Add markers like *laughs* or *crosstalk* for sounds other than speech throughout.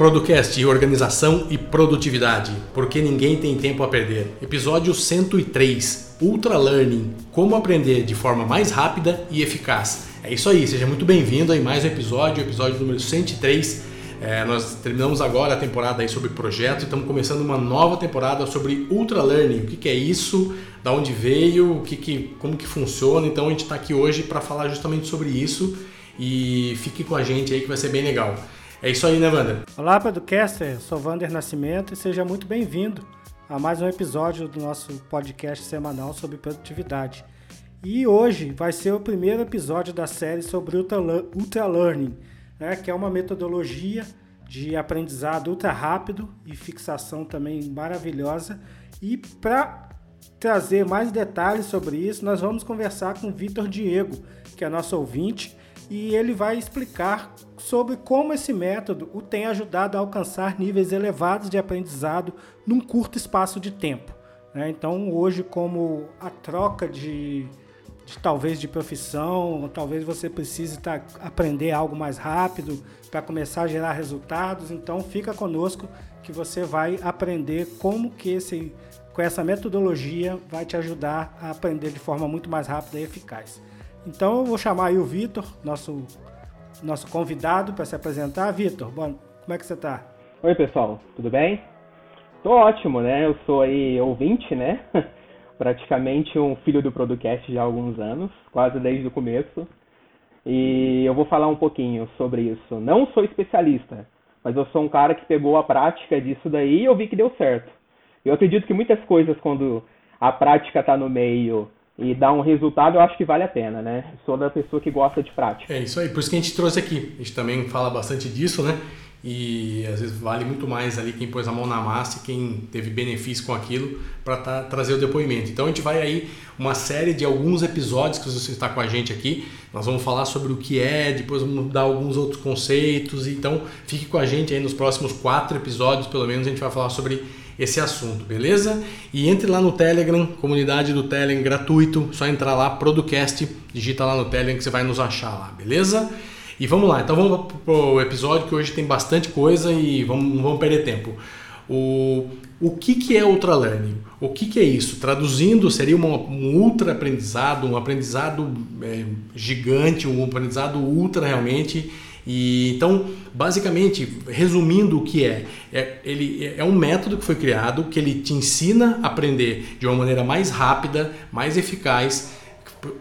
Producast Organização e Produtividade, porque ninguém tem tempo a perder. Episódio 103, Ultra Learning, como aprender de forma mais rápida e eficaz. É isso aí, seja muito bem-vindo a mais um episódio, episódio número 103. É, nós terminamos agora a temporada aí sobre projetos e estamos começando uma nova temporada sobre Ultra Learning. O que, que é isso? Da onde veio? O que, que como que funciona? Então a gente está aqui hoje para falar justamente sobre isso e fique com a gente aí que vai ser bem legal. É isso aí, né, Wander? Olá, Podcaster. Eu sou Wander Nascimento e seja muito bem-vindo a mais um episódio do nosso podcast semanal sobre produtividade. E hoje vai ser o primeiro episódio da série sobre Ultra, Learning, né, que é uma metodologia de aprendizado ultra rápido e fixação também maravilhosa. E para trazer mais detalhes sobre isso, nós vamos conversar com Vitor Diego, que é nosso ouvinte e ele vai explicar sobre como esse método o tem ajudado a alcançar níveis elevados de aprendizado num curto espaço de tempo. Né? Então, hoje, como a troca de, de, talvez de profissão, talvez você precise tá, aprender algo mais rápido para começar a gerar resultados, então fica conosco que você vai aprender como que esse com essa metodologia vai te ajudar a aprender de forma muito mais rápida e eficaz. Então eu vou chamar aí o Vitor, nosso, nosso convidado, para se apresentar. Vitor, bom, como é que você está? Oi pessoal, tudo bem? Tô ótimo, né? Eu sou aí ouvinte, né? *laughs* Praticamente um filho do Producast já há alguns anos, quase desde o começo. E eu vou falar um pouquinho sobre isso. Não sou especialista, mas eu sou um cara que pegou a prática disso daí e eu vi que deu certo. Eu acredito que muitas coisas, quando a prática está no meio e dá um resultado, eu acho que vale a pena, né? Sou da pessoa que gosta de prática. É isso aí, por isso que a gente trouxe aqui. A gente também fala bastante disso, né? E às vezes vale muito mais ali quem pôs a mão na massa e quem teve benefício com aquilo para tá, trazer o depoimento. Então a gente vai aí uma série de alguns episódios que você está com a gente aqui. Nós vamos falar sobre o que é, depois vamos dar alguns outros conceitos. Então fique com a gente aí nos próximos quatro episódios, pelo menos a gente vai falar sobre esse assunto, beleza? E entre lá no Telegram, comunidade do Telegram gratuito, só entrar lá, Producast, digita lá no Telegram que você vai nos achar lá, beleza? E vamos lá, então vamos pro episódio que hoje tem bastante coisa e vamos, não vamos perder tempo. O, o que, que é Ultra Learning? O que, que é isso? Traduzindo, seria uma, um ultra aprendizado, um aprendizado é, gigante, um aprendizado ultra realmente e então, basicamente, resumindo o que é, é, ele é um método que foi criado que ele te ensina a aprender de uma maneira mais rápida, mais eficaz,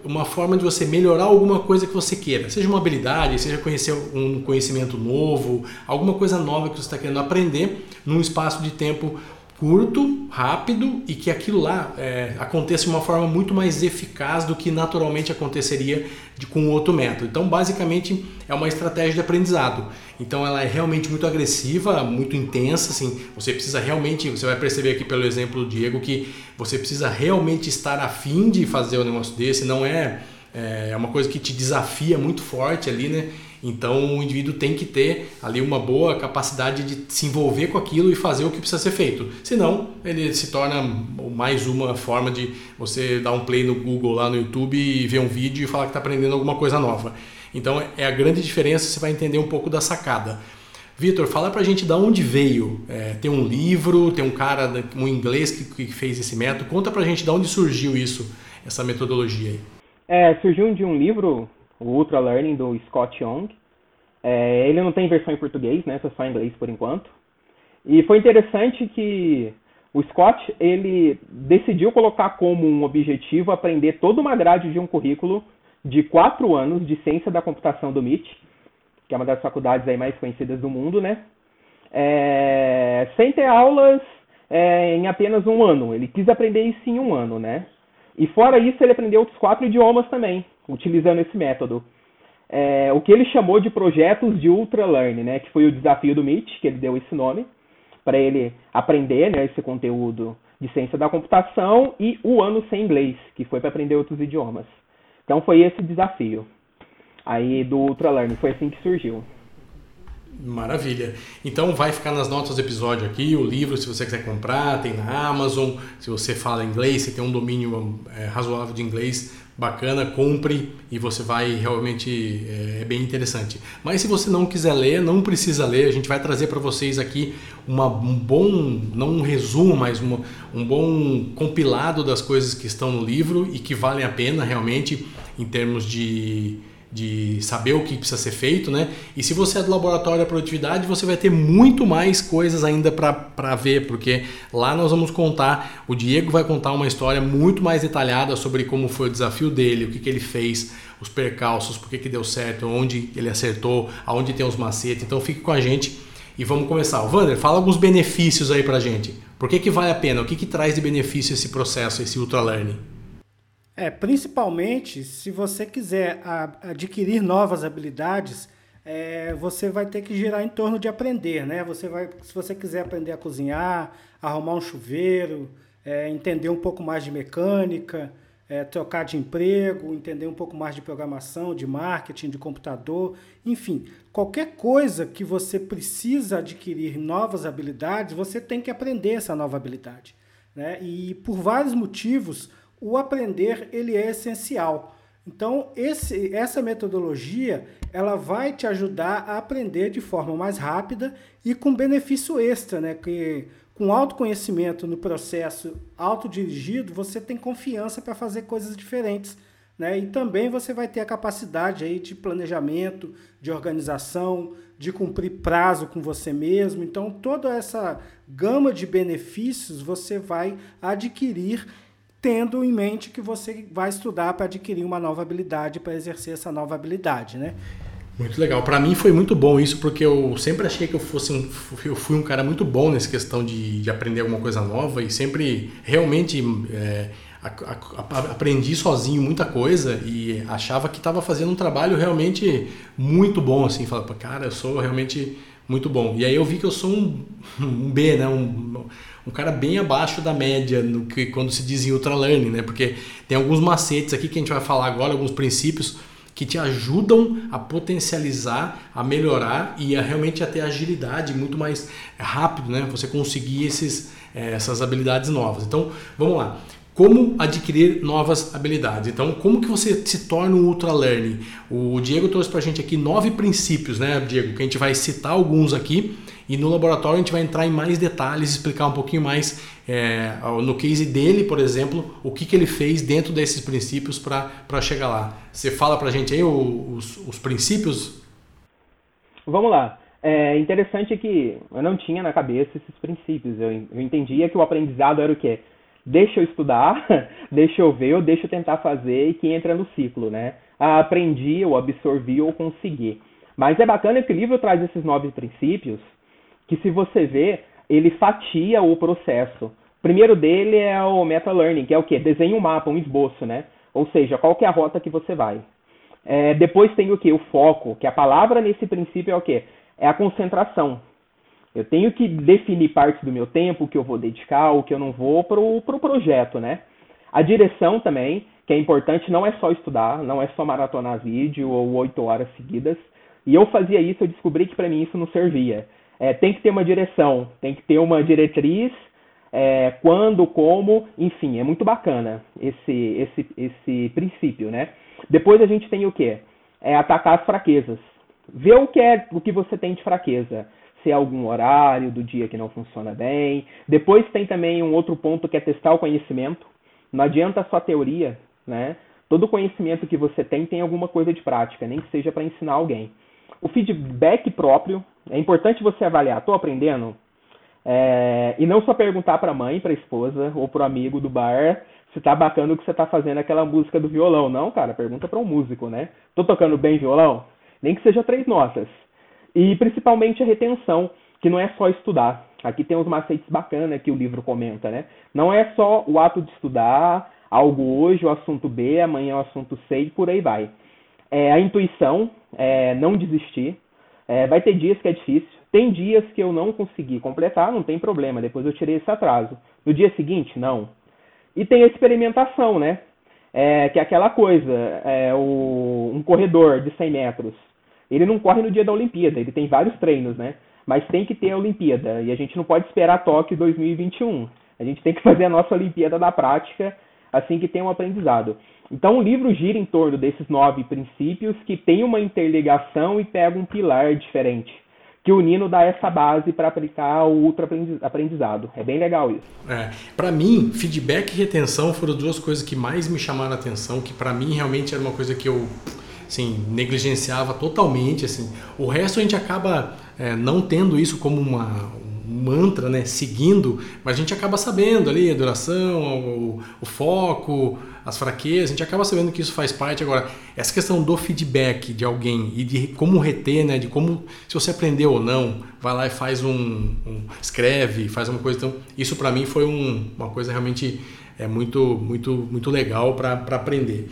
uma forma de você melhorar alguma coisa que você queira, seja uma habilidade, seja conhecer um conhecimento novo, alguma coisa nova que você está querendo aprender num espaço de tempo curto, rápido e que aquilo lá é, aconteça de uma forma muito mais eficaz do que naturalmente aconteceria de, com outro método. Então, basicamente, é uma estratégia de aprendizado. Então, ela é realmente muito agressiva, muito intensa. Assim, você precisa realmente, você vai perceber aqui pelo exemplo do Diego que você precisa realmente estar afim de fazer um negócio desse. Não é, é uma coisa que te desafia muito forte ali, né? Então o indivíduo tem que ter ali uma boa capacidade de se envolver com aquilo e fazer o que precisa ser feito. Senão, ele se torna mais uma forma de você dar um play no Google lá no YouTube e ver um vídeo e falar que está aprendendo alguma coisa nova. Então é a grande diferença, você vai entender um pouco da sacada. Vitor, fala pra gente de onde veio. É, tem um livro, tem um cara, um inglês que, que fez esse método. Conta pra gente de onde surgiu isso, essa metodologia aí. É, surgiu de um livro o Ultra Learning do Scott Young. É, ele não tem versão em português, né? Só em inglês por enquanto. E foi interessante que o Scott ele decidiu colocar como um objetivo aprender toda uma grade de um currículo de quatro anos de ciência da computação do MIT, que é uma das faculdades aí mais conhecidas do mundo, né? É, sem ter aulas é, em apenas um ano. Ele quis aprender isso em um ano, né? E fora isso, ele aprendeu outros quatro idiomas também, utilizando esse método. É, o que ele chamou de projetos de Ultra Learn, né, que foi o desafio do MIT, que ele deu esse nome, para ele aprender né, esse conteúdo de ciência da computação, e o ano sem inglês, que foi para aprender outros idiomas. Então foi esse desafio aí do Ultra Learn, foi assim que surgiu. Maravilha. Então vai ficar nas notas do episódio aqui, o livro, se você quiser comprar, tem na Amazon. Se você fala inglês, se tem um domínio é, razoável de inglês, bacana, compre e você vai realmente é, é, bem interessante. Mas se você não quiser ler, não precisa ler, a gente vai trazer para vocês aqui uma, um bom, não um resumo, mas uma, um bom compilado das coisas que estão no livro e que valem a pena realmente em termos de de saber o que precisa ser feito, né? E se você é do laboratório da produtividade, você vai ter muito mais coisas ainda para ver, porque lá nós vamos contar, o Diego vai contar uma história muito mais detalhada sobre como foi o desafio dele, o que, que ele fez, os percalços, por que, que deu certo, onde ele acertou, aonde tem os macetes. Então fique com a gente e vamos começar. O Wander, fala alguns benefícios aí pra gente. Por que, que vale a pena? O que, que traz de benefício esse processo, esse ultra learning? É, principalmente se você quiser adquirir novas habilidades, é, você vai ter que girar em torno de aprender, né? Você vai, se você quiser aprender a cozinhar, arrumar um chuveiro, é, entender um pouco mais de mecânica, é, trocar de emprego, entender um pouco mais de programação, de marketing, de computador, enfim, qualquer coisa que você precisa adquirir novas habilidades, você tem que aprender essa nova habilidade, né? E por vários motivos o aprender ele é essencial. Então, esse, essa metodologia ela vai te ajudar a aprender de forma mais rápida e com benefício extra, né? Que com autoconhecimento no processo autodirigido, você tem confiança para fazer coisas diferentes. Né? E também você vai ter a capacidade aí de planejamento, de organização, de cumprir prazo com você mesmo. Então, toda essa gama de benefícios você vai adquirir tendo em mente que você vai estudar para adquirir uma nova habilidade, para exercer essa nova habilidade, né? Muito legal. Para mim foi muito bom isso, porque eu sempre achei que eu fosse um, eu fui um cara muito bom nessa questão de, de aprender alguma coisa nova e sempre realmente é, a, a, a, aprendi sozinho muita coisa e achava que estava fazendo um trabalho realmente muito bom, assim, falava, cara, eu sou realmente muito bom. E aí eu vi que eu sou um, *laughs* um B, né? Um, um cara bem abaixo da média no que quando se diz em ultra learning, né? Porque tem alguns macetes aqui que a gente vai falar agora, alguns princípios que te ajudam a potencializar, a melhorar e a realmente a ter agilidade muito mais rápido, né? Você conseguir esses, eh, essas habilidades novas. Então, vamos lá como adquirir novas habilidades. Então, como que você se torna um ultra learning? O Diego trouxe para a gente aqui nove princípios, né, Diego? Que a gente vai citar alguns aqui e no laboratório a gente vai entrar em mais detalhes, explicar um pouquinho mais é, no case dele, por exemplo, o que, que ele fez dentro desses princípios para chegar lá. Você fala para a gente aí os, os princípios? Vamos lá. É interessante que eu não tinha na cabeça esses princípios. Eu, eu entendia que o aprendizado era o quê? Deixa eu estudar, *laughs* deixa eu ver, ou deixa eu tentar fazer e que entra no ciclo, né? Ah, aprendi, ou absorvi, ou consegui. Mas é bacana que o livro traz esses nove princípios, que se você vê, ele fatia o processo. O primeiro dele é o meta-learning, que é o quê? Desenha um mapa, um esboço, né? Ou seja, qual que é a rota que você vai. É, depois tem o que? O foco, que a palavra nesse princípio é o quê? É a concentração. Eu tenho que definir parte do meu tempo, o que eu vou dedicar, o que eu não vou para o pro projeto, né? A direção também, que é importante, não é só estudar, não é só maratonar vídeo ou oito horas seguidas. E eu fazia isso, eu descobri que para mim isso não servia. É, tem que ter uma direção, tem que ter uma diretriz, é, quando, como, enfim, é muito bacana esse, esse, esse princípio, né? Depois a gente tem o quê? É atacar as fraquezas. Ver o que é o que você tem de fraqueza se é algum horário do dia que não funciona bem. Depois tem também um outro ponto que é testar o conhecimento. Não adianta só teoria, né? Todo conhecimento que você tem tem alguma coisa de prática, nem que seja para ensinar alguém. O feedback próprio, é importante você avaliar, estou aprendendo? É, e não só perguntar para a mãe, para a esposa ou para o amigo do bar se tá bacana o que você tá fazendo aquela música do violão. Não, cara, pergunta para um músico, né? Tô tocando bem violão? Nem que seja três notas. E principalmente a retenção, que não é só estudar. Aqui tem uns macetes bacanas que o livro comenta, né? Não é só o ato de estudar algo hoje, o assunto B, amanhã o assunto C e por aí vai. É, a intuição, é, não desistir. É, vai ter dias que é difícil. Tem dias que eu não consegui completar, não tem problema, depois eu tirei esse atraso. No dia seguinte, não. E tem a experimentação, né? É, que é aquela coisa, é, o, um corredor de 100 metros Ele não corre no dia da Olimpíada, ele tem vários treinos, né? Mas tem que ter a Olimpíada e a gente não pode esperar Tóquio 2021. A gente tem que *laughs* fazer a nossa Olimpíada na prática assim que tem um aprendizado. Então o livro gira em torno desses nove princípios que tem uma interligação e pega um pilar diferente que o Nino dá essa base para aplicar o ultra aprendizado. É bem legal isso. É, para mim, feedback e retenção foram duas coisas que mais me chamaram a atenção, que para mim realmente era uma coisa que eu assim, negligenciava totalmente. Assim. O resto a gente acaba é, não tendo isso como uma, um mantra, né, seguindo, mas a gente acaba sabendo ali a duração, o, o foco, as fraquezas, a gente acaba sabendo que isso faz parte. Agora, essa questão do feedback de alguém e de como reter, né, de como, se você aprendeu ou não, vai lá e faz um, um escreve, faz uma coisa. Então, isso para mim foi um, uma coisa realmente é muito, muito, muito legal para aprender.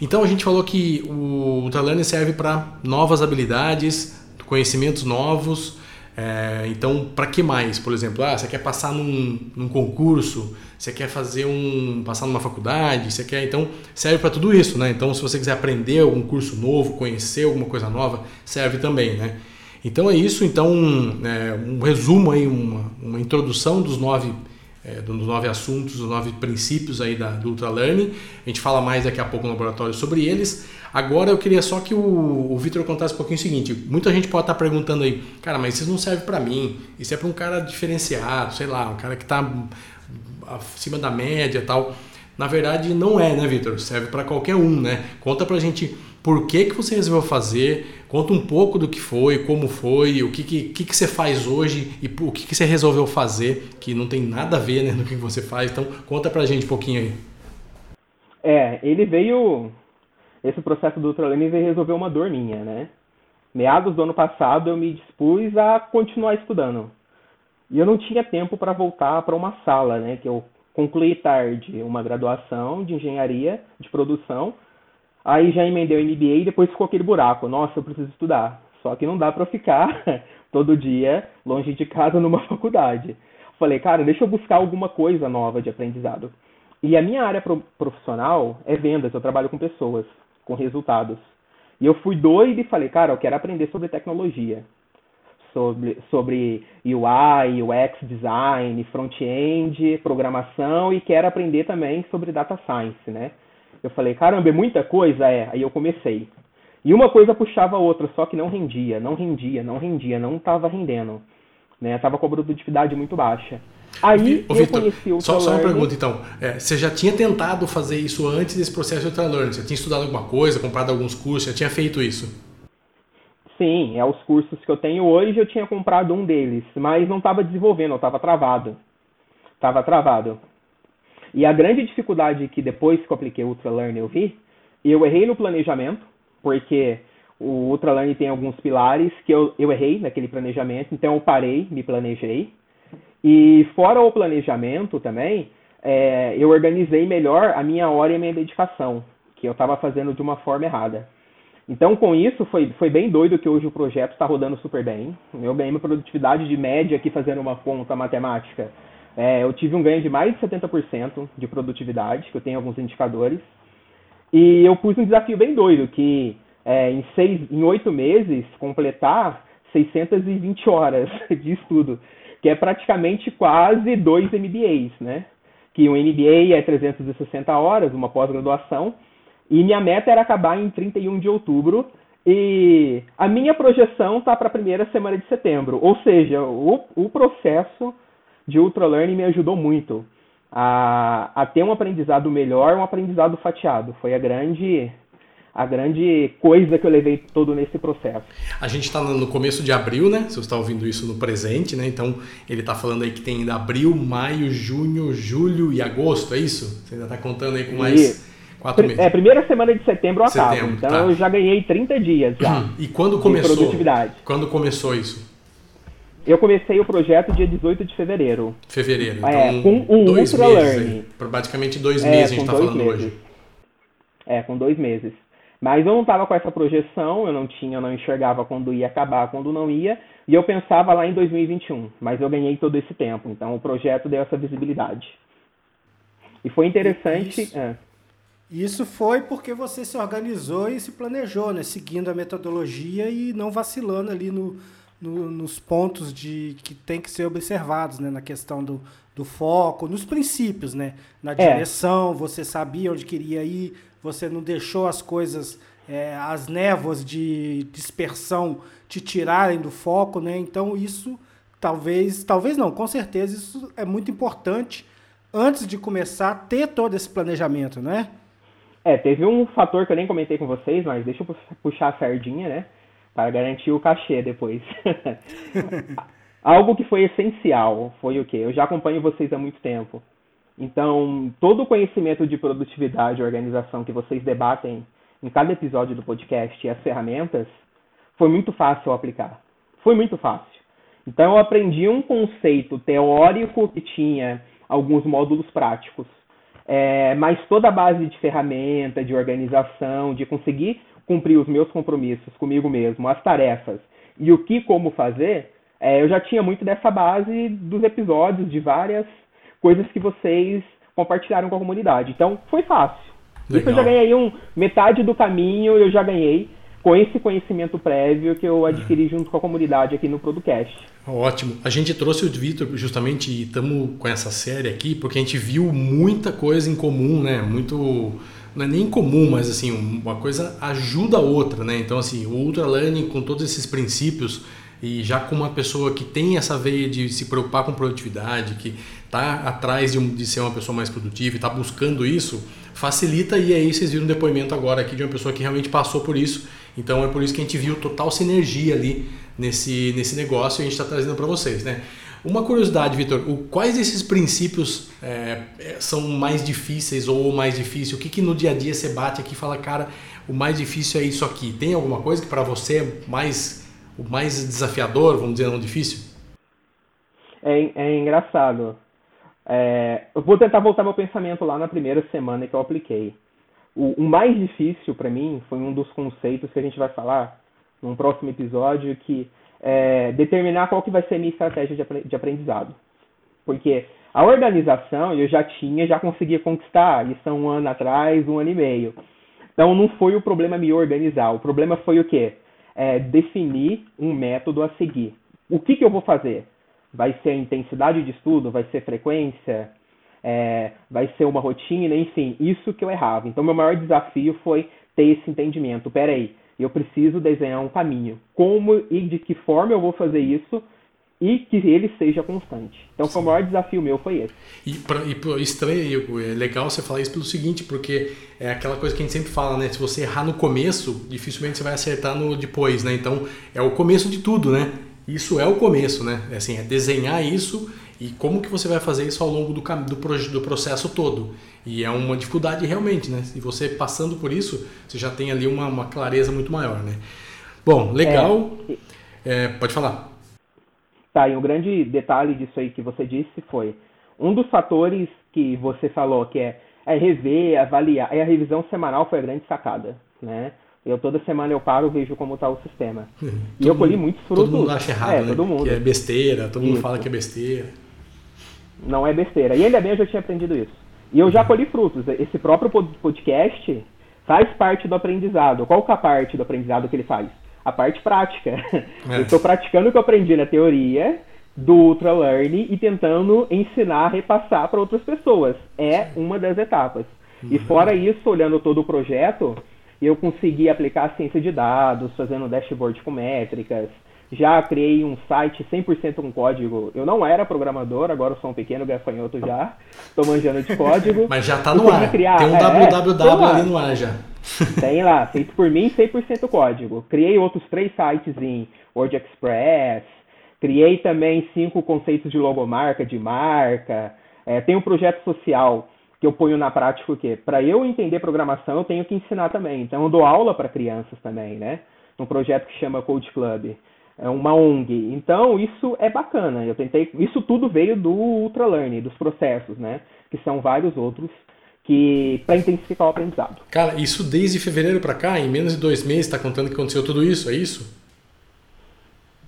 Então, a gente falou que o Talane serve para novas habilidades, conhecimentos novos. É, então, para que mais? Por exemplo, ah, você quer passar num, num concurso, você quer fazer um passar numa faculdade, você quer então serve para tudo isso, né? Então se você quiser aprender algum curso novo, conhecer alguma coisa nova, serve também, né? Então é isso, então é, um resumo aí, uma, uma introdução dos nove é, dos nove assuntos, dos nove princípios aí da, do Ultra Learning. A gente fala mais daqui a pouco no laboratório sobre eles. Agora eu queria só que o, o Vitor contasse um pouquinho o seguinte: muita gente pode estar perguntando aí, cara, mas isso não serve para mim, isso é para um cara diferenciado, sei lá, um cara que está acima da média tal. Na verdade, não é, né, Vitor? Serve para qualquer um, né? Conta pra gente por que, que você resolveu fazer, conta um pouco do que foi, como foi, o que, que, que, que você faz hoje e o que, que você resolveu fazer, que não tem nada a ver né, no que você faz. Então, conta pra gente um pouquinho aí. É, ele veio. Esse processo do Ultralane veio resolver uma dor minha, né? Meados do ano passado, eu me dispus a continuar estudando. E eu não tinha tempo para voltar para uma sala, né? Que eu concluí tarde uma graduação de engenharia de produção, aí já emendei o MBA e depois ficou aquele buraco. Nossa, eu preciso estudar. Só que não dá para ficar *laughs* todo dia longe de casa numa *laughs* faculdade. Falei, cara, deixa eu buscar alguma coisa nova de aprendizado. E a minha área profissional é vendas, eu trabalho com pessoas, com resultados. E eu fui doido e falei, cara, eu quero aprender sobre tecnologia sobre, sobre UI, UX design, front-end, programação e quero aprender também sobre data science, né? Eu falei, caramba, é muita coisa? É. Aí eu comecei. E uma coisa puxava a outra, só que não rendia, não rendia, não rendia, não estava rendendo. Né? Tava com a produtividade muito baixa. Aí Ô, eu Victor, conheci o só, só uma pergunta então. É, você já tinha tentado fazer isso antes desse processo de ultralearning? Você tinha estudado alguma coisa, comprado alguns cursos, já tinha feito isso? Sim, é os cursos que eu tenho hoje, eu tinha comprado um deles, mas não estava desenvolvendo, eu estava travado. Estava travado. E a grande dificuldade que depois que eu apliquei o Ultralearn eu vi, eu errei no planejamento, porque o Ultralearn tem alguns pilares que eu, eu errei naquele planejamento, então eu parei, me planejei. E fora o planejamento também, é, eu organizei melhor a minha hora e a minha dedicação, que eu estava fazendo de uma forma errada. Então, com isso, foi, foi bem doido que hoje o projeto está rodando super bem. Eu ganhei uma produtividade de média aqui fazendo uma conta matemática. É, eu tive um ganho de mais de 70% de produtividade, que eu tenho alguns indicadores. E eu pus um desafio bem doido, que é, em, seis, em oito meses, completar 620 horas *laughs* de estudo, que é praticamente quase dois MBAs, né? Que um MBA é 360 horas, uma pós-graduação, e minha meta era acabar em 31 de outubro. E a minha projeção está para a primeira semana de setembro. Ou seja, o, o processo de ultralearning me ajudou muito a, a ter um aprendizado melhor, um aprendizado fatiado. Foi a grande a grande coisa que eu levei todo nesse processo. A gente está no começo de abril, né? Se você está ouvindo isso no presente, né? Então ele está falando aí que tem ainda abril, maio, junho, julho e agosto, é isso? Você ainda está contando aí com mais. Quatro meses. É, primeira semana de setembro eu acabo. Setembro, então tá. eu já ganhei 30 dias já. Uhum. E quando começou? Produtividade. Quando começou isso? Eu comecei o projeto dia 18 de fevereiro. Fevereiro. É, então, é, com um dois Ultra meses, Learning. Praticamente dois é, meses a gente está falando meses. hoje. É, com dois meses. Mas eu não estava com essa projeção, eu não tinha, eu não enxergava quando ia acabar, quando não ia, e eu pensava lá em 2021, mas eu ganhei todo esse tempo, então o projeto deu essa visibilidade. E foi interessante. É. Isso foi porque você se organizou e se planejou, né? Seguindo a metodologia e não vacilando ali no, no, nos pontos de que tem que ser observados, né? Na questão do, do foco, nos princípios, né? Na é. direção, é. você sabia onde queria ir, você não deixou as coisas, é, as névoas de dispersão te tirarem do foco, né? Então isso talvez, talvez não, com certeza isso é muito importante antes de começar ter todo esse planejamento, né? É, teve um fator que eu nem comentei com vocês, mas deixa eu puxar a sardinha, né? Para garantir o cachê depois. *laughs* Algo que foi essencial foi o quê? Eu já acompanho vocês há muito tempo. Então, todo o conhecimento de produtividade e organização que vocês debatem em cada episódio do podcast e as ferramentas, foi muito fácil aplicar. Foi muito fácil. Então, eu aprendi um conceito teórico que tinha alguns módulos práticos. É, mas toda a base de ferramenta, de organização, de conseguir cumprir os meus compromissos comigo mesmo, as tarefas e o que como fazer, é, eu já tinha muito dessa base dos episódios, de várias coisas que vocês compartilharam com a comunidade. Então, foi fácil. Legal. Isso eu já ganhei um metade do caminho, eu já ganhei com esse conhecimento prévio que eu adquiri junto com a comunidade aqui no Producast. Ótimo. A gente trouxe o Vitor justamente e estamos com essa série aqui porque a gente viu muita coisa em comum, né? Muito não é nem comum, mas assim, uma coisa ajuda a outra, né? Então assim, o Ultra Learning com todos esses princípios e já com uma pessoa que tem essa veia de se preocupar com produtividade, que está atrás de, de, ser uma pessoa mais produtiva e está buscando isso, facilita e aí vocês viram um depoimento agora aqui de uma pessoa que realmente passou por isso então é por isso que a gente viu total sinergia ali nesse, nesse negócio e a gente está trazendo para vocês, né? Uma curiosidade, Vitor, quais desses princípios é, é, são mais difíceis ou mais difícil? O que, que no dia a dia você bate aqui e fala, cara, o mais difícil é isso aqui? Tem alguma coisa que para você é mais, o mais desafiador, vamos dizer, não difícil? É, é engraçado. É, eu vou tentar voltar meu pensamento lá na primeira semana que eu apliquei. O, o mais difícil para mim foi um dos conceitos que a gente vai falar num próximo episódio, que é determinar qual que vai ser a minha estratégia de aprendizado. Porque a organização eu já tinha, já conseguia conquistar, isso há um ano atrás, um ano e meio. Então não foi o problema me organizar, o problema foi o quê? É definir um método a seguir. O que, que eu vou fazer? Vai ser a intensidade de estudo? Vai ser frequência? é, vai ser uma rotina, enfim, isso que eu errava. Então, meu maior desafio foi ter esse entendimento. Peraí, eu preciso desenhar um caminho. Como e de que forma eu vou fazer isso e que ele seja constante. Então, o maior desafio meu foi esse. E, pra, e estranho, é legal você falar isso pelo seguinte, porque é aquela coisa que a gente sempre fala, né? Se você errar no começo, dificilmente você vai acertar no depois, né? Então, é o começo de tudo, né? Isso é o começo, né? É assim, é desenhar isso e como que você vai fazer isso ao longo do, do, do processo todo. E é uma dificuldade realmente, né? E você passando por isso, você já tem ali uma, uma clareza muito maior, né? Bom, legal. É, é, pode falar. Tá, e um grande detalhe disso aí que você disse foi um dos fatores que você falou que é, é rever, avaliar, é a revisão semanal foi a grande sacada, né? Eu toda semana eu paro, vejo como está o sistema. e eu colhi muitos frutos. Todo mundo acha errado, é, né? Todo mundo. Que é besteira, todo mundo fala que é besteira não é besteira. E ainda bem eu já tinha aprendido isso. E eu já colhi frutos. Esse próprio podcast faz parte do aprendizado. Qual que é a parte do aprendizado que ele faz? A parte prática. *laughs* É. Eu estou praticando o que eu aprendi na teoria do Ultra Learning e tentando ensinar, repassar para outras pessoas. É uma das etapas. E uhum. fora isso, olhando todo o projeto, eu consegui aplicar a ciência de dados, fazendo dashboard com métricas, já criei um site 100% com código. Eu não era programador, agora eu sou um pequeno gafanhoto já. Estou manjando de código. *laughs* Mas já está no ar. Criar, Tem um é, www ali no ar já. *laughs* Tem lá, feito por mim, 100% código. Criei outros três sites em WordExpress. Criei também cinco conceitos de logomarca, de marca. É, tem um projeto social que eu ponho na prática o quê? Para eu entender programação, eu tenho que ensinar também. Então, eu dou aula para crianças também, né? Um projeto que chama Code Club é uma ONG. Então, isso é bacana. Eu tentei. Isso tudo veio do Ultra Learning, dos processos, né? Que são vários outros que para intensificar o aprendizado. Cara, isso desde fevereiro para cá, em menos de dois meses, está contando que aconteceu tudo isso, é isso?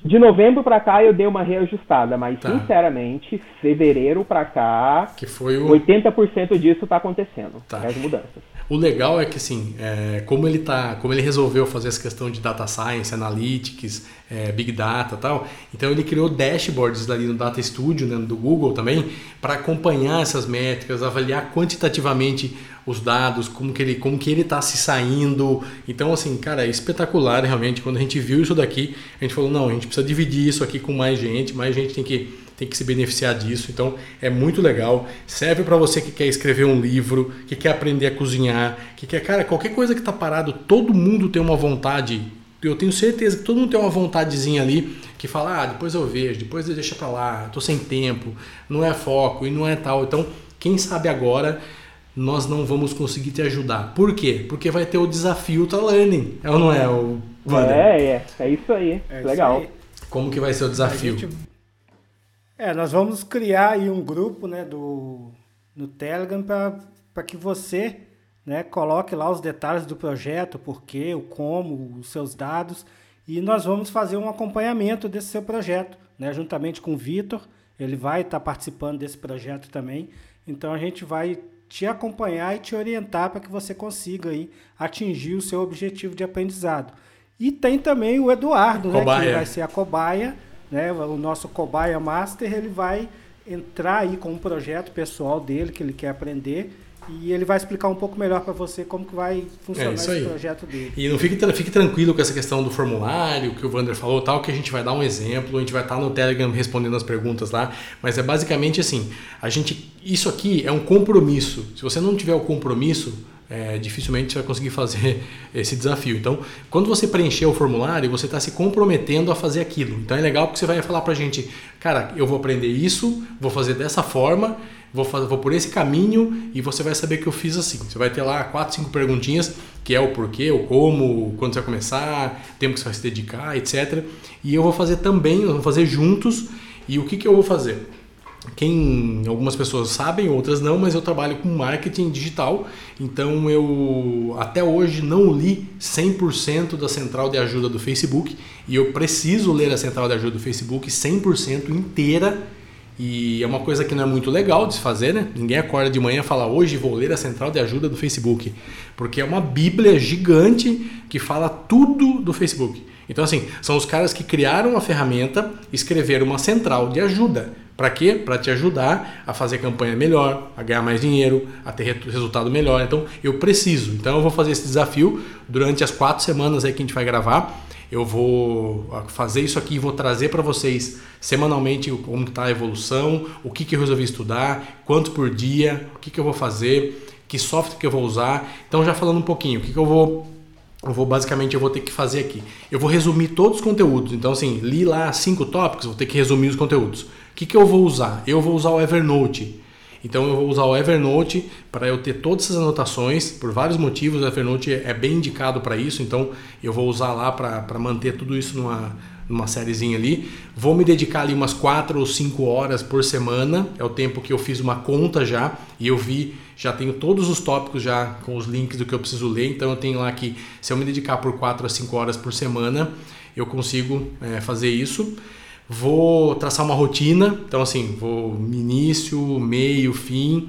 De novembro para cá eu dei uma reajustada, mas tá. sinceramente, fevereiro para cá, que foi o... 80% disso está acontecendo, tá. as mudanças. O legal é que assim, é, como ele tá, como ele resolveu fazer essa questão de data science, analytics, é, big data, tal, então ele criou dashboards ali no Data Studio, né, do Google também, para acompanhar essas métricas, avaliar quantitativamente os dados, como que ele como que ele está se saindo. Então assim, cara, é espetacular realmente. Quando a gente viu isso daqui, a gente falou não, a gente precisa dividir isso aqui com mais gente, mais gente tem que tem que se beneficiar disso. Então é muito legal. Serve para você que quer escrever um livro, que quer aprender a cozinhar, que quer, cara, qualquer coisa que está parado, todo mundo tem uma vontade. Eu tenho certeza que todo mundo tem uma vontadezinha ali que fala, ah, depois eu vejo, depois deixa para lá, tô sem tempo, não é foco e não é tal. Então, quem sabe agora nós não vamos conseguir te ajudar. Por quê? Porque vai ter o desafio Ultra Learning. É ou não é, o Wander? É, é. É isso aí. É Legal. Isso aí. Como que vai ser o desafio? Gente... É, nós vamos criar aí um grupo né, do, no Telegram para que você né, coloque lá os detalhes do projeto, o porquê, o como, os seus dados. E nós vamos fazer um acompanhamento desse seu projeto, né, juntamente com o Vitor. Ele vai estar participando desse projeto também. Então a gente vai te acompanhar e te orientar para que você consiga aí atingir o seu objetivo de aprendizado. E tem também o Eduardo, né, que vai ser a cobaia, né, o nosso cobaia master, ele vai entrar aí com um projeto pessoal dele que ele quer aprender e ele vai explicar um pouco melhor para você como que vai funcionar é esse projeto dele. E não fique, fique tranquilo com essa questão do formulário que o Vander falou, tal, que a gente vai dar um exemplo, a gente vai estar no Telegram respondendo as perguntas lá, mas é basicamente assim, a gente, isso aqui é um compromisso. Se você não tiver o compromisso, é, dificilmente você vai conseguir fazer *laughs* esse desafio. Então, quando você preencher o formulário, você está se comprometendo a fazer aquilo. Então é legal porque você vai falar para a gente, cara, eu vou aprender isso, vou fazer dessa forma vou, fazer, vou por esse caminho e você vai saber que eu fiz assim. Você vai ter lá quatro, cinco perguntinhas, que é o porquê, o como, quando você vai começar, tempo que você vai se dedicar, etc. E eu vou fazer também, vamos fazer juntos. E o que, que eu vou fazer? Quem algumas pessoas sabem, outras não, mas eu trabalho com marketing digital, então eu até hoje não li 100% da central de ajuda do Facebook. E eu preciso ler a central de ajuda do Facebook 100% inteira e é uma coisa que não é muito legal de se fazer, né? Ninguém acorda de manhã e fala hoje vou ler a central de ajuda do Facebook, porque é uma bíblia gigante que fala tudo do Facebook. Então assim, são os caras que criaram a ferramenta, escreveram uma central de ajuda. Para quê? Para te ajudar a fazer campanha melhor, a ganhar mais dinheiro, a ter resultado melhor. Então eu preciso. Então eu vou fazer esse desafio durante as quatro semanas aí que a gente vai gravar eu vou fazer isso aqui e vou trazer para vocês semanalmente como está a evolução, o que, que eu resolvi estudar, quanto por dia, o que, que eu vou fazer, que software que eu vou usar. Então já falando um pouquinho, o que, que eu vou eu vou basicamente eu vou ter que fazer aqui. Eu vou resumir todos os conteúdos. Então assim, li lá cinco tópicos, vou ter que resumir os conteúdos. O que, que eu vou usar? Eu vou usar o Evernote. Então eu vou usar o Evernote para eu ter todas essas anotações, por vários motivos. O Evernote é bem indicado para isso, então eu vou usar lá para manter tudo isso numa, numa sériezinha ali. Vou me dedicar ali umas 4 ou 5 horas por semana, é o tempo que eu fiz uma conta já e eu vi, já tenho todos os tópicos já com os links do que eu preciso ler, então eu tenho lá que se eu me dedicar por 4 a 5 horas por semana, eu consigo é, fazer isso. Vou traçar uma rotina, então assim, vou início, meio, fim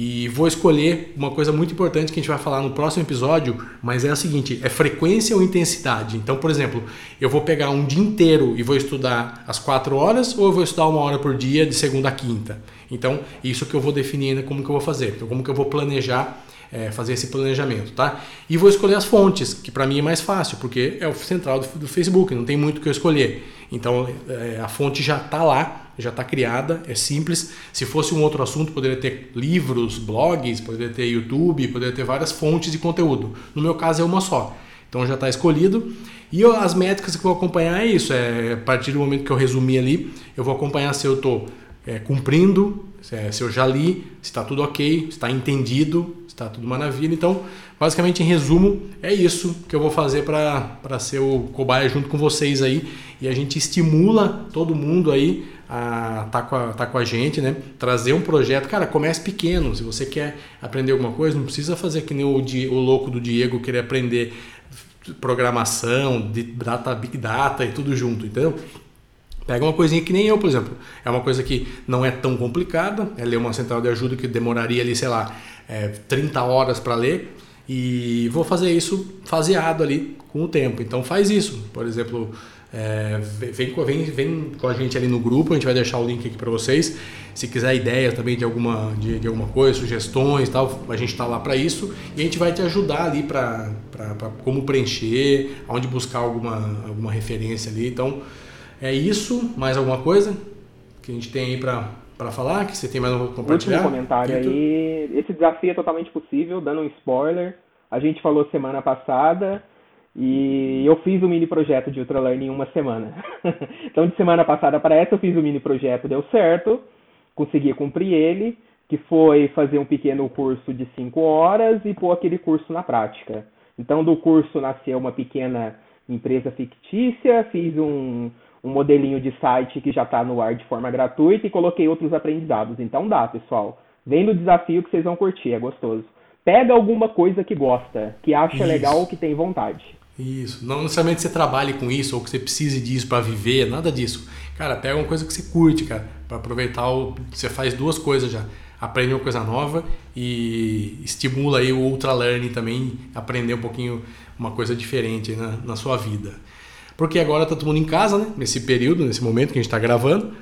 e vou escolher uma coisa muito importante que a gente vai falar no próximo episódio, mas é a seguinte, é frequência ou intensidade. Então, por exemplo, eu vou pegar um dia inteiro e vou estudar às quatro horas ou eu vou estudar uma hora por dia de segunda a quinta. Então, isso que eu vou definir ainda como que eu vou fazer, então, como que eu vou planejar é, fazer esse planejamento, tá? E vou escolher as fontes, que para mim é mais fácil, porque é o central do, do Facebook, não tem muito o que eu escolher. Então é, a fonte já está lá, já está criada, é simples. Se fosse um outro assunto, poderia ter livros, blogs, poderia ter YouTube, poderia ter várias fontes de conteúdo. No meu caso é uma só. Então já está escolhido. E eu, as métricas que eu vou acompanhar é isso. É, a partir do momento que eu resumi ali, eu vou acompanhar se eu estou é, cumprindo, se, é, se eu já li, se está tudo ok, se está entendido, Tá tudo maravilha. Então, basicamente, em resumo, é isso que eu vou fazer para ser o cobaia junto com vocês aí. E a gente estimula todo mundo aí a tá com, a, tá com a gente, né? Trazer um projeto. Cara, comece pequeno. Se você quer aprender alguma coisa, não precisa fazer que nem o, o louco do Diego querer aprender programação, de data, big data e tudo junto. Então, Pega uma coisinha que nem eu, por exemplo. É uma coisa que não é tão complicada. É ler uma central de ajuda que demoraria ali, sei lá, é, 30 horas para ler. E vou fazer isso faseado ali com o tempo. Então faz isso. Por exemplo, é, vem, vem, vem com a gente ali no grupo, a gente vai deixar o link aqui para vocês. Se quiser ideia também de alguma, de, de alguma coisa, sugestões tal, a gente está lá para isso e a gente vai te ajudar ali para como preencher, onde buscar alguma, alguma referência ali. Então, é isso. Mais alguma coisa que a gente tem aí para para falar? Que você tem mais um compartilhar? Último comentário aí. Esse desafio é totalmente possível, dando um spoiler. A gente falou semana passada e eu fiz o mini projeto de Ultralearn em uma semana. *laughs* então, de semana passada para essa, eu fiz o mini projeto, deu certo, consegui cumprir ele, que foi fazer um pequeno curso de 5 horas e pôr aquele curso na prática. Então, do curso nasceu uma pequena empresa fictícia, fiz um, um modelinho de site que já está no ar de forma gratuita e coloquei outros aprendizados. Então dá, pessoal. Vem no desafio que vocês vão curtir, é gostoso. Pega alguma coisa que gosta, que acha isso. legal ou que tem vontade. Isso. Não necessariamente você trabalhe com isso ou que você precise disso para viver, nada disso. Cara, pega uma coisa que você curte, cara, para aproveitar. O... Você faz duas coisas já. Aprende uma coisa nova e estimula aí o ultra learning também, aprender um pouquinho uma coisa diferente na, na sua vida. Porque agora tá todo mundo em casa, né? Nesse período, nesse momento que a gente está gravando.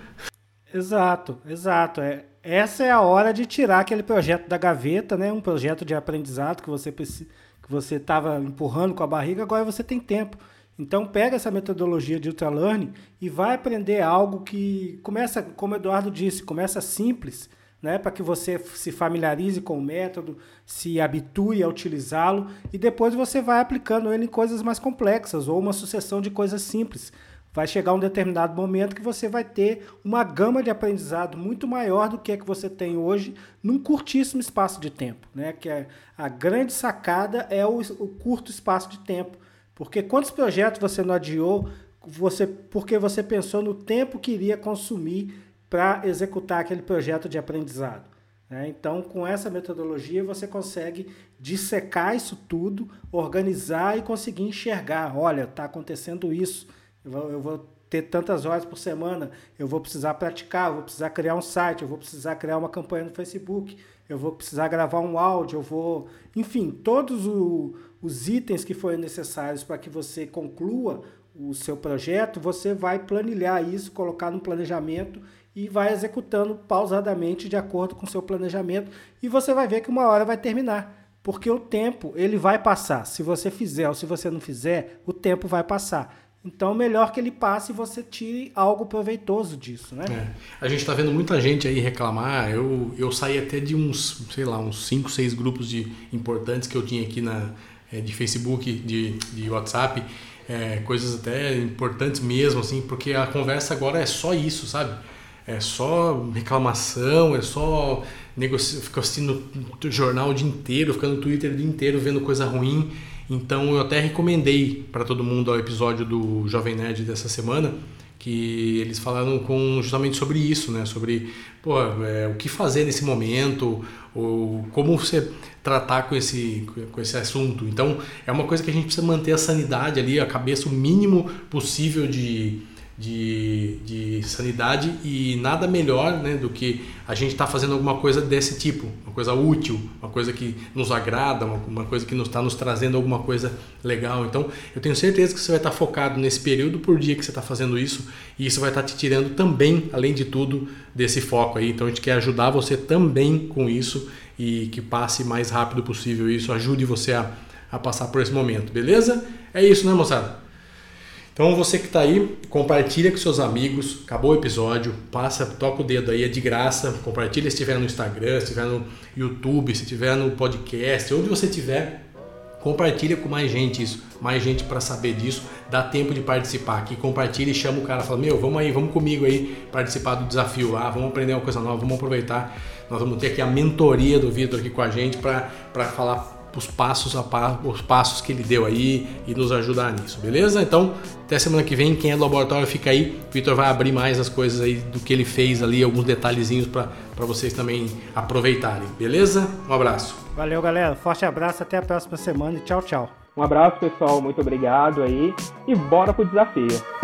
Exato, exato. É, essa é a hora de tirar aquele projeto da gaveta, né? Um projeto de aprendizado que você que você estava empurrando com a barriga, agora você tem tempo. Então pega essa metodologia de ultra learning e vai aprender algo que começa, como o Eduardo disse, começa simples, né, para que você se familiarize com o método, se habitue a utilizá-lo e depois você vai aplicando ele em coisas mais complexas ou uma sucessão de coisas simples. Vai chegar um determinado momento que você vai ter uma gama de aprendizado muito maior do que a que você tem hoje num curtíssimo espaço de tempo, né? Que é, a grande sacada é o, o curto espaço de tempo, porque quantos projetos você não adiou você porque você pensou no tempo que iria consumir para executar aquele projeto de aprendizado. Né? Então, com essa metodologia, você consegue dissecar isso tudo, organizar e conseguir enxergar: olha, está acontecendo isso, eu vou, eu vou ter tantas horas por semana, eu vou precisar praticar, eu vou precisar criar um site, eu vou precisar criar uma campanha no Facebook, eu vou precisar gravar um áudio, eu vou. Enfim, todos o, os itens que forem necessários para que você conclua o seu projeto, você vai planilhar isso, colocar no planejamento e vai executando pausadamente de acordo com o seu planejamento e você vai ver que uma hora vai terminar, porque o tempo ele vai passar. Se você fizer ou se você não fizer, o tempo vai passar. Então, melhor que ele passe e você tire algo proveitoso disso, né? É. A gente está vendo muita gente aí reclamar. Eu, eu saí até de uns, sei lá, uns 5, 6 grupos de importantes que eu tinha aqui na, é, de Facebook, de, de WhatsApp. É, coisas até importantes mesmo, assim, porque a conversa agora é só isso, sabe? É só reclamação, é só negócio, ficar assistindo jornal o dia inteiro, ficando no Twitter o dia inteiro vendo coisa ruim. Então eu até recomendei para todo mundo o episódio do Jovem Nerd dessa semana, que eles falaram com, justamente sobre isso, né? Sobre pô, é, o que fazer nesse momento, ou como você tratar com esse, com esse assunto. Então é uma coisa que a gente precisa manter a sanidade ali, a cabeça o mínimo possível de de, de sanidade e nada melhor né, do que a gente estar tá fazendo alguma coisa desse tipo, uma coisa útil, uma coisa que nos agrada, uma, uma coisa que nos está nos trazendo alguma coisa legal. Então, eu tenho certeza que você vai estar tá focado nesse período por dia que você está fazendo isso e isso vai estar tá te tirando também, além de tudo, desse foco aí. Então, a gente quer ajudar você também com isso e que passe mais rápido possível isso, ajude você a, a passar por esse momento, beleza? É isso, né, moçada? Então você que está aí, compartilha com seus amigos. Acabou o episódio, passa, toca o dedo aí, é de graça. Compartilha se estiver no Instagram, se estiver no YouTube, se estiver no podcast, onde você estiver. Compartilha com mais gente isso, mais gente para saber disso. Dá tempo de participar aqui. Compartilha e chama o cara, fala: Meu, vamos aí, vamos comigo aí participar do desafio lá, vamos aprender uma coisa nova, vamos aproveitar. Nós vamos ter aqui a mentoria do Vitor aqui com a gente para falar os passos a pa, os passos que ele deu aí e nos ajudar nisso, beleza? Então, até semana que vem, quem é do laboratório fica aí. O Vitor vai abrir mais as coisas aí do que ele fez ali, alguns detalhezinhos para vocês também aproveitarem, beleza? Um abraço. Valeu, galera. Forte abraço, até a próxima semana e tchau, tchau. Um abraço, pessoal. Muito obrigado aí e bora pro desafio.